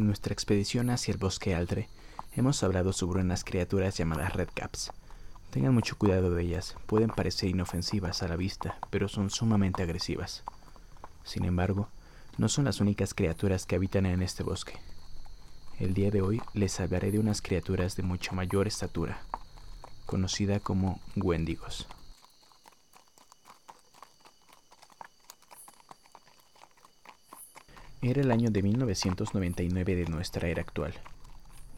En nuestra expedición hacia el bosque Aldre, hemos hablado sobre unas criaturas llamadas redcaps. Tengan mucho cuidado de ellas, pueden parecer inofensivas a la vista, pero son sumamente agresivas. Sin embargo, no son las únicas criaturas que habitan en este bosque. El día de hoy les hablaré de unas criaturas de mucha mayor estatura, conocida como Wendigos. Era el año de 1999 de nuestra era actual.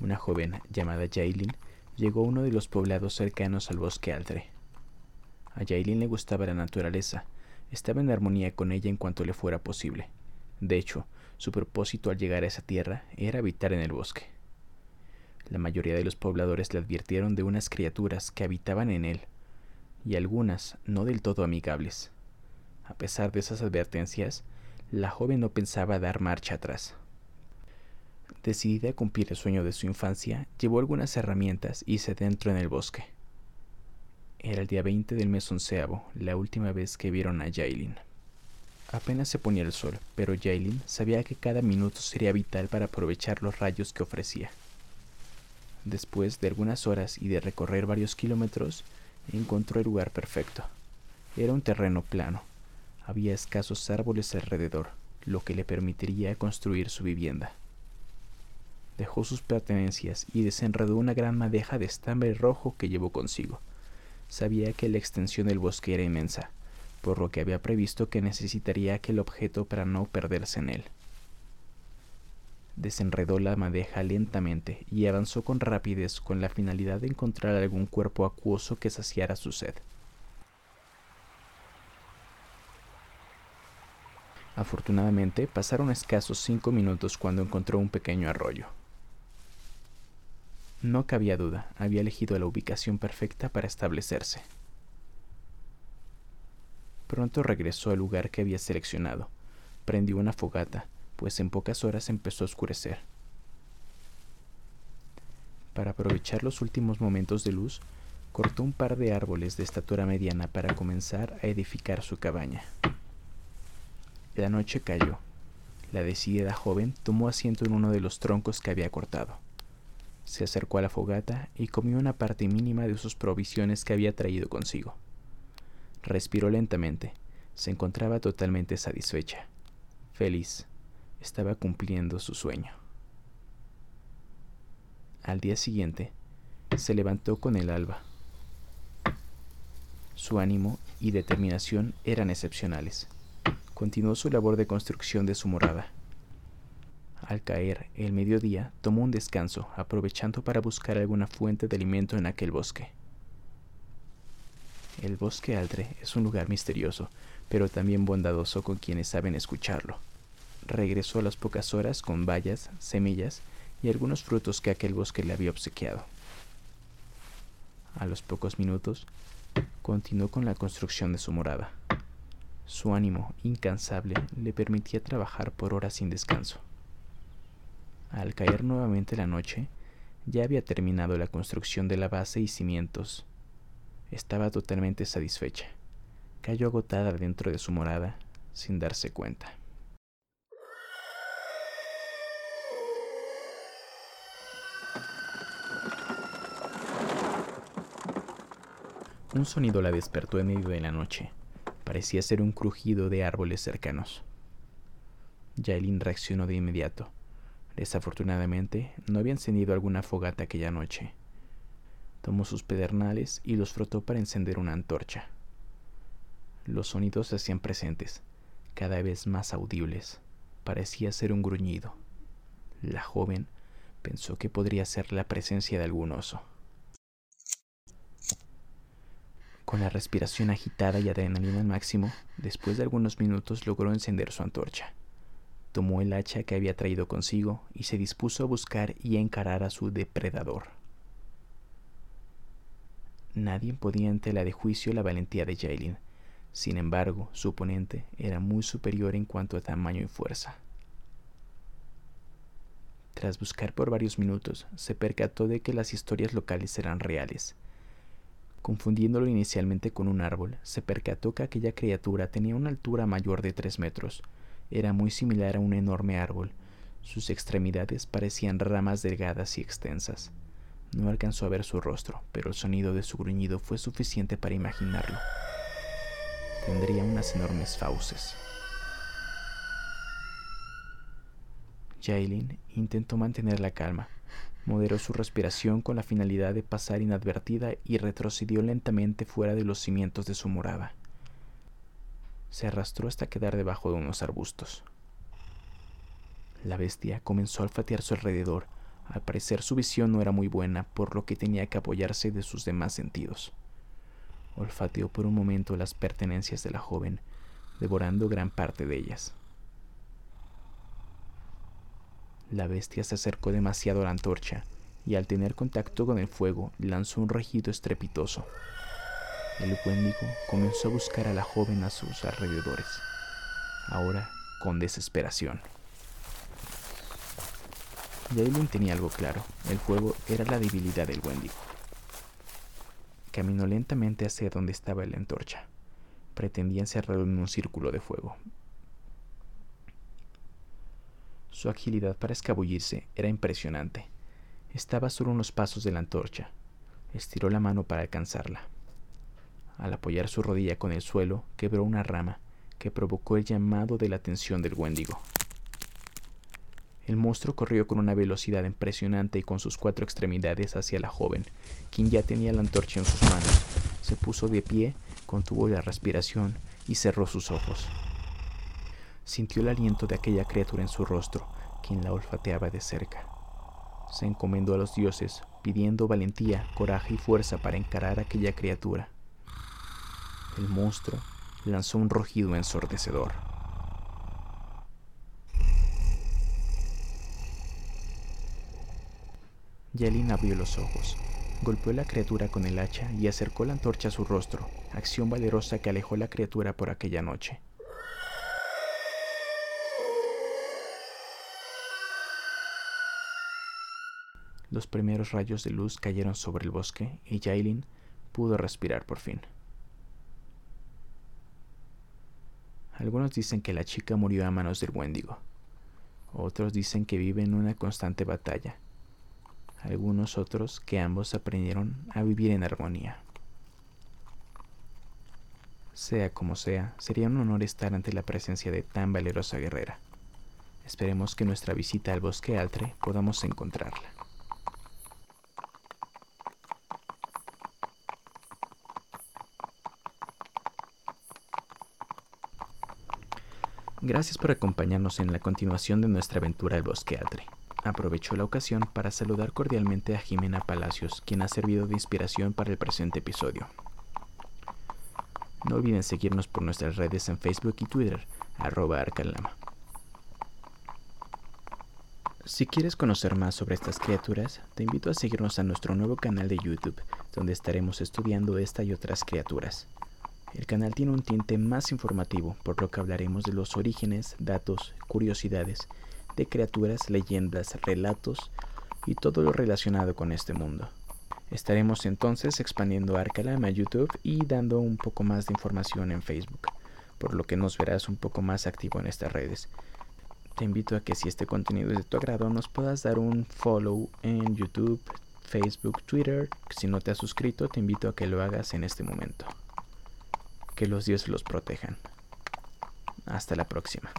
Una joven llamada Jailin llegó a uno de los poblados cercanos al bosque Aldre. A Jailin le gustaba la naturaleza, estaba en armonía con ella en cuanto le fuera posible. De hecho, su propósito al llegar a esa tierra era habitar en el bosque. La mayoría de los pobladores le advirtieron de unas criaturas que habitaban en él, y algunas no del todo amigables. A pesar de esas advertencias, la joven no pensaba dar marcha atrás. Decidida a cumplir el sueño de su infancia, llevó algunas herramientas y se adentró en el bosque. Era el día 20 del mes onceavo, la última vez que vieron a Jailin. Apenas se ponía el sol, pero Jailin sabía que cada minuto sería vital para aprovechar los rayos que ofrecía. Después de algunas horas y de recorrer varios kilómetros, encontró el lugar perfecto. Era un terreno plano, había escasos árboles alrededor, lo que le permitiría construir su vivienda. Dejó sus pertenencias y desenredó una gran madeja de estambre rojo que llevó consigo. Sabía que la extensión del bosque era inmensa, por lo que había previsto que necesitaría aquel objeto para no perderse en él. Desenredó la madeja lentamente y avanzó con rapidez con la finalidad de encontrar algún cuerpo acuoso que saciara su sed. Afortunadamente, pasaron escasos cinco minutos cuando encontró un pequeño arroyo. No cabía duda, había elegido la ubicación perfecta para establecerse. Pronto regresó al lugar que había seleccionado. Prendió una fogata, pues en pocas horas empezó a oscurecer. Para aprovechar los últimos momentos de luz, cortó un par de árboles de estatura mediana para comenzar a edificar su cabaña. La noche cayó. La decidida joven tomó asiento en uno de los troncos que había cortado. Se acercó a la fogata y comió una parte mínima de sus provisiones que había traído consigo. Respiró lentamente. Se encontraba totalmente satisfecha. Feliz. Estaba cumpliendo su sueño. Al día siguiente, se levantó con el alba. Su ánimo y determinación eran excepcionales continuó su labor de construcción de su morada. Al caer el mediodía, tomó un descanso, aprovechando para buscar alguna fuente de alimento en aquel bosque. El bosque Aldre es un lugar misterioso, pero también bondadoso con quienes saben escucharlo. Regresó a las pocas horas con bayas, semillas y algunos frutos que aquel bosque le había obsequiado. A los pocos minutos, continuó con la construcción de su morada. Su ánimo incansable le permitía trabajar por horas sin descanso. Al caer nuevamente la noche, ya había terminado la construcción de la base y cimientos. Estaba totalmente satisfecha. Cayó agotada dentro de su morada sin darse cuenta. Un sonido la despertó en medio de la noche Parecía ser un crujido de árboles cercanos. Jailin reaccionó de inmediato. Desafortunadamente, no había encendido alguna fogata aquella noche. Tomó sus pedernales y los frotó para encender una antorcha. Los sonidos se hacían presentes, cada vez más audibles. Parecía ser un gruñido. La joven pensó que podría ser la presencia de algún oso. Con la respiración agitada y adrenalina al máximo, después de algunos minutos logró encender su antorcha. Tomó el hacha que había traído consigo y se dispuso a buscar y encarar a su depredador. Nadie podía ante la de juicio la valentía de Jailin. Sin embargo, su oponente era muy superior en cuanto a tamaño y fuerza. Tras buscar por varios minutos, se percató de que las historias locales eran reales Confundiéndolo inicialmente con un árbol, se percató que aquella criatura tenía una altura mayor de tres metros. Era muy similar a un enorme árbol. Sus extremidades parecían ramas delgadas y extensas. No alcanzó a ver su rostro, pero el sonido de su gruñido fue suficiente para imaginarlo. Tendría unas enormes fauces. Jailin intentó mantener la calma, moderó su respiración con la finalidad de pasar inadvertida y retrocedió lentamente fuera de los cimientos de su morada. Se arrastró hasta quedar debajo de unos arbustos. La bestia comenzó a olfatear su alrededor. Al parecer su visión no era muy buena, por lo que tenía que apoyarse de sus demás sentidos. Olfateó por un momento las pertenencias de la joven, devorando gran parte de ellas. La bestia se acercó demasiado a la antorcha y al tener contacto con el fuego lanzó un rugido estrepitoso. El Wendigo comenzó a buscar a la joven a sus alrededores, ahora con desesperación. Jaylin tenía algo claro, el fuego era la debilidad del Wendigo. Caminó lentamente hacia donde estaba la antorcha. Pretendía encerrarlo en un círculo de fuego. Su agilidad para escabullirse era impresionante. Estaba solo unos pasos de la antorcha. Estiró la mano para alcanzarla. Al apoyar su rodilla con el suelo, quebró una rama que provocó el llamado de la atención del Wendigo. El monstruo corrió con una velocidad impresionante y con sus cuatro extremidades hacia la joven, quien ya tenía la antorcha en sus manos. Se puso de pie, contuvo la respiración y cerró sus ojos. Sintió el aliento de aquella criatura en su rostro, quien la olfateaba de cerca. Se encomendó a los dioses, pidiendo valentía, coraje y fuerza para encarar a aquella criatura. El monstruo lanzó un rugido ensordecedor. Yelin abrió los ojos, golpeó a la criatura con el hacha y acercó la antorcha a su rostro, acción valerosa que alejó a la criatura por aquella noche. Los primeros rayos de luz cayeron sobre el bosque y Jailin pudo respirar por fin. Algunos dicen que la chica murió a manos del Wendigo. Otros dicen que vive en una constante batalla. Algunos otros que ambos aprendieron a vivir en armonía. Sea como sea, sería un honor estar ante la presencia de tan valerosa guerrera. Esperemos que nuestra visita al bosque Altre podamos encontrarla. Gracias por acompañarnos en la continuación de nuestra aventura al bosque Altre. Aprovecho la ocasión para saludar cordialmente a Jimena Palacios, quien ha servido de inspiración para el presente episodio. No olviden seguirnos por nuestras redes en Facebook y Twitter, arroba arcalama. Si quieres conocer más sobre estas criaturas, te invito a seguirnos a nuestro nuevo canal de YouTube, donde estaremos estudiando esta y otras criaturas. El canal tiene un tinte más informativo, por lo que hablaremos de los orígenes, datos, curiosidades, de criaturas, leyendas, relatos y todo lo relacionado con este mundo. Estaremos entonces expandiendo Arcalama a YouTube y dando un poco más de información en Facebook, por lo que nos verás un poco más activo en estas redes. Te invito a que si este contenido es de tu agrado nos puedas dar un follow en YouTube, Facebook, Twitter. Si no te has suscrito, te invito a que lo hagas en este momento. Que los dioses los protejan. Hasta la próxima.